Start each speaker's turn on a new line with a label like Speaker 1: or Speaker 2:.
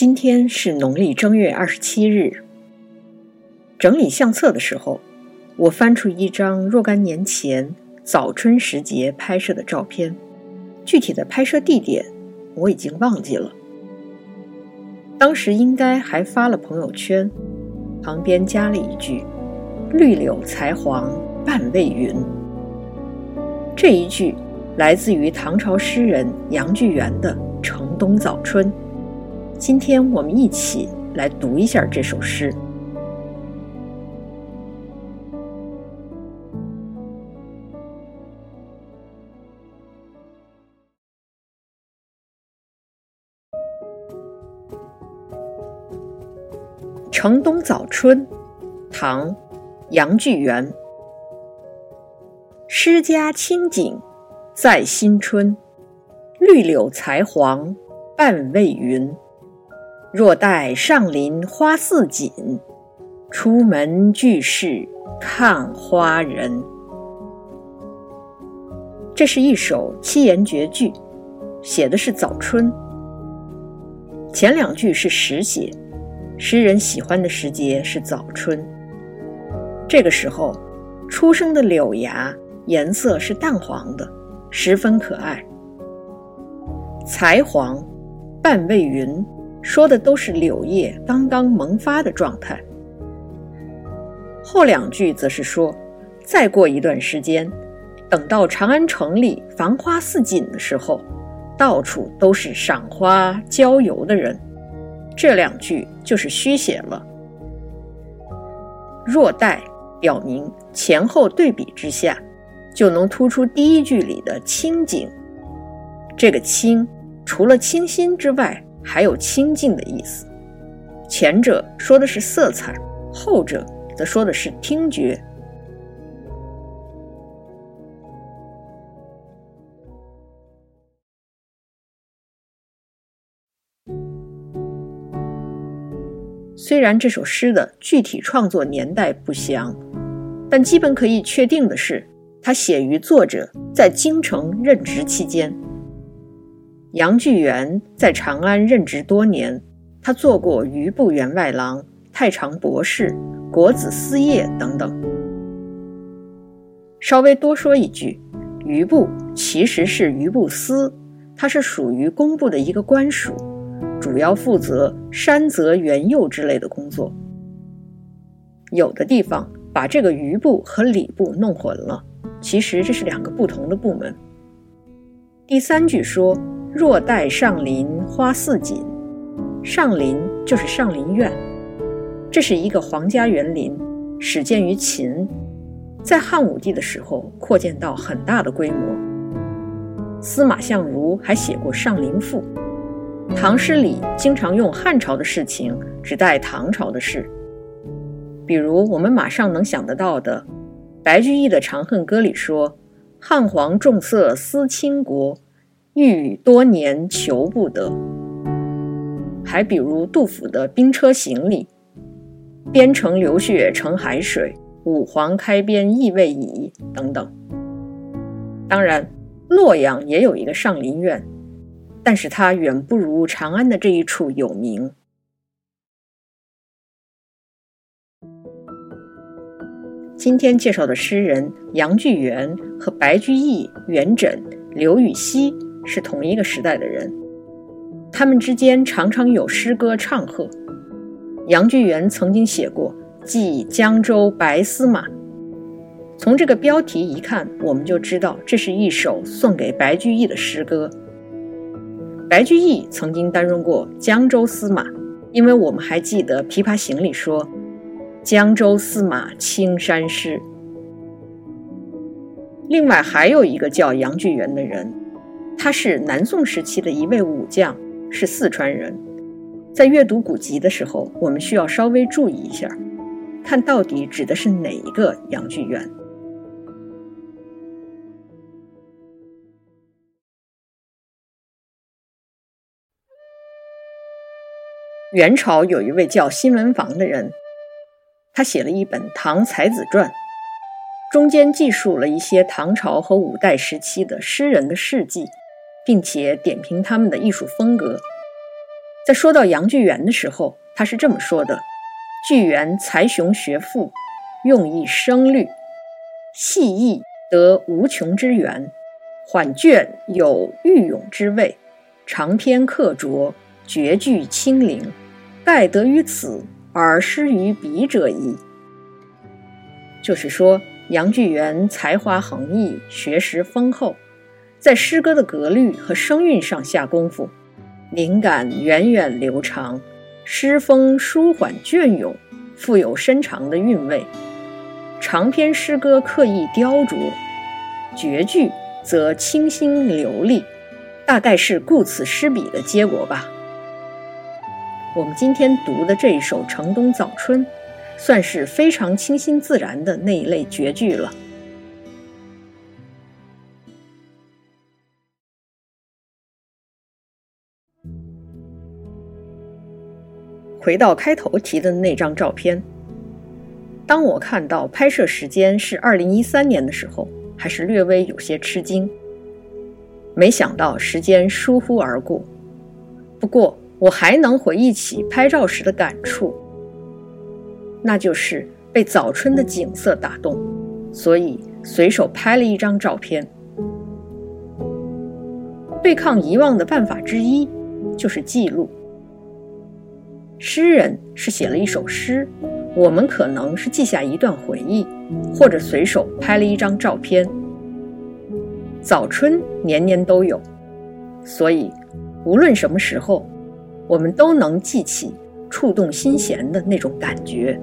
Speaker 1: 今天是农历正月二十七日。整理相册的时候，我翻出一张若干年前早春时节拍摄的照片，具体的拍摄地点我已经忘记了。当时应该还发了朋友圈，旁边加了一句“绿柳才黄半未匀”。这一句来自于唐朝诗人杨巨源的《城东早春》。今天我们一起来读一下这首诗。《城东早春》，唐·杨巨源。诗家清景在新春，绿柳才黄半未匀。若待上林花似锦，出门俱是看花人。这是一首七言绝句，写的是早春。前两句是实写，诗人喜欢的时节是早春。这个时候，初生的柳芽颜色是淡黄的，十分可爱。才黄，半未匀。说的都是柳叶刚刚萌发的状态。后两句则是说，再过一段时间，等到长安城里繁花似锦的时候，到处都是赏花郊游的人。这两句就是虚写了。若待表明前后对比之下，就能突出第一句里的清景。这个清，除了清新之外，还有清净的意思，前者说的是色彩，后者则说的是听觉。虽然这首诗的具体创作年代不详，但基本可以确定的是，它写于作者在京城任职期间。杨巨源在长安任职多年，他做过余部员外郎、太常博士、国子司业等等。稍微多说一句，余部其实是余部司，它是属于工部的一个官署，主要负责山泽园囿之类的工作。有的地方把这个余部和礼部弄混了，其实这是两个不同的部门。第三句说。若待上林花似锦，上林就是上林苑，这是一个皇家园林，始建于秦，在汉武帝的时候扩建到很大的规模。司马相如还写过《上林赋》，唐诗里经常用汉朝的事情指代唐朝的事，比如我们马上能想得到的，白居易的《长恨歌》里说：“汉皇重色思倾国。”欲语多年求不得，还比如杜甫的《兵车行》里，“边城流血成海水，五黄开边意未已”等等。当然，洛阳也有一个上林苑，但是它远不如长安的这一处有名。今天介绍的诗人杨巨源和白居易、元稹、刘禹锡。是同一个时代的人，他们之间常常有诗歌唱和。杨巨源曾经写过《寄江州白司马》，从这个标题一看，我们就知道这是一首送给白居易的诗歌。白居易曾经担任过江州司马，因为我们还记得《琵琶行》里说：“江州司马青衫湿。”另外还有一个叫杨巨源的人。他是南宋时期的一位武将，是四川人。在阅读古籍的时候，我们需要稍微注意一下，看到底指的是哪一个杨巨源。元朝有一位叫辛文房的人，他写了一本《唐才子传》，中间记述了一些唐朝和五代时期的诗人的事迹。并且点评他们的艺术风格。在说到杨巨源的时候，他是这么说的：“巨源才雄学富，用意声律，细意得无穷之源，缓卷有郁勇之味，长篇刻拙，绝句清灵，盖得于此而失于彼者矣。”就是说，杨巨源才华横溢，学识丰厚，在诗歌的格律和声韵上下功夫。灵感源远流长，诗风舒缓隽永，富有深长的韵味。长篇诗歌刻意雕琢，绝句则清新流利，大概是顾此失彼的结果吧。我们今天读的这一首《城东早春》，算是非常清新自然的那一类绝句了。回到开头提的那张照片，当我看到拍摄时间是二零一三年的时候，还是略微有些吃惊。没想到时间疏忽而过，不过我还能回忆起拍照时的感触，那就是被早春的景色打动，所以随手拍了一张照片。对抗遗忘的办法之一，就是记录。诗人是写了一首诗，我们可能是记下一段回忆，或者随手拍了一张照片。早春年年都有，所以无论什么时候，我们都能记起触动心弦的那种感觉。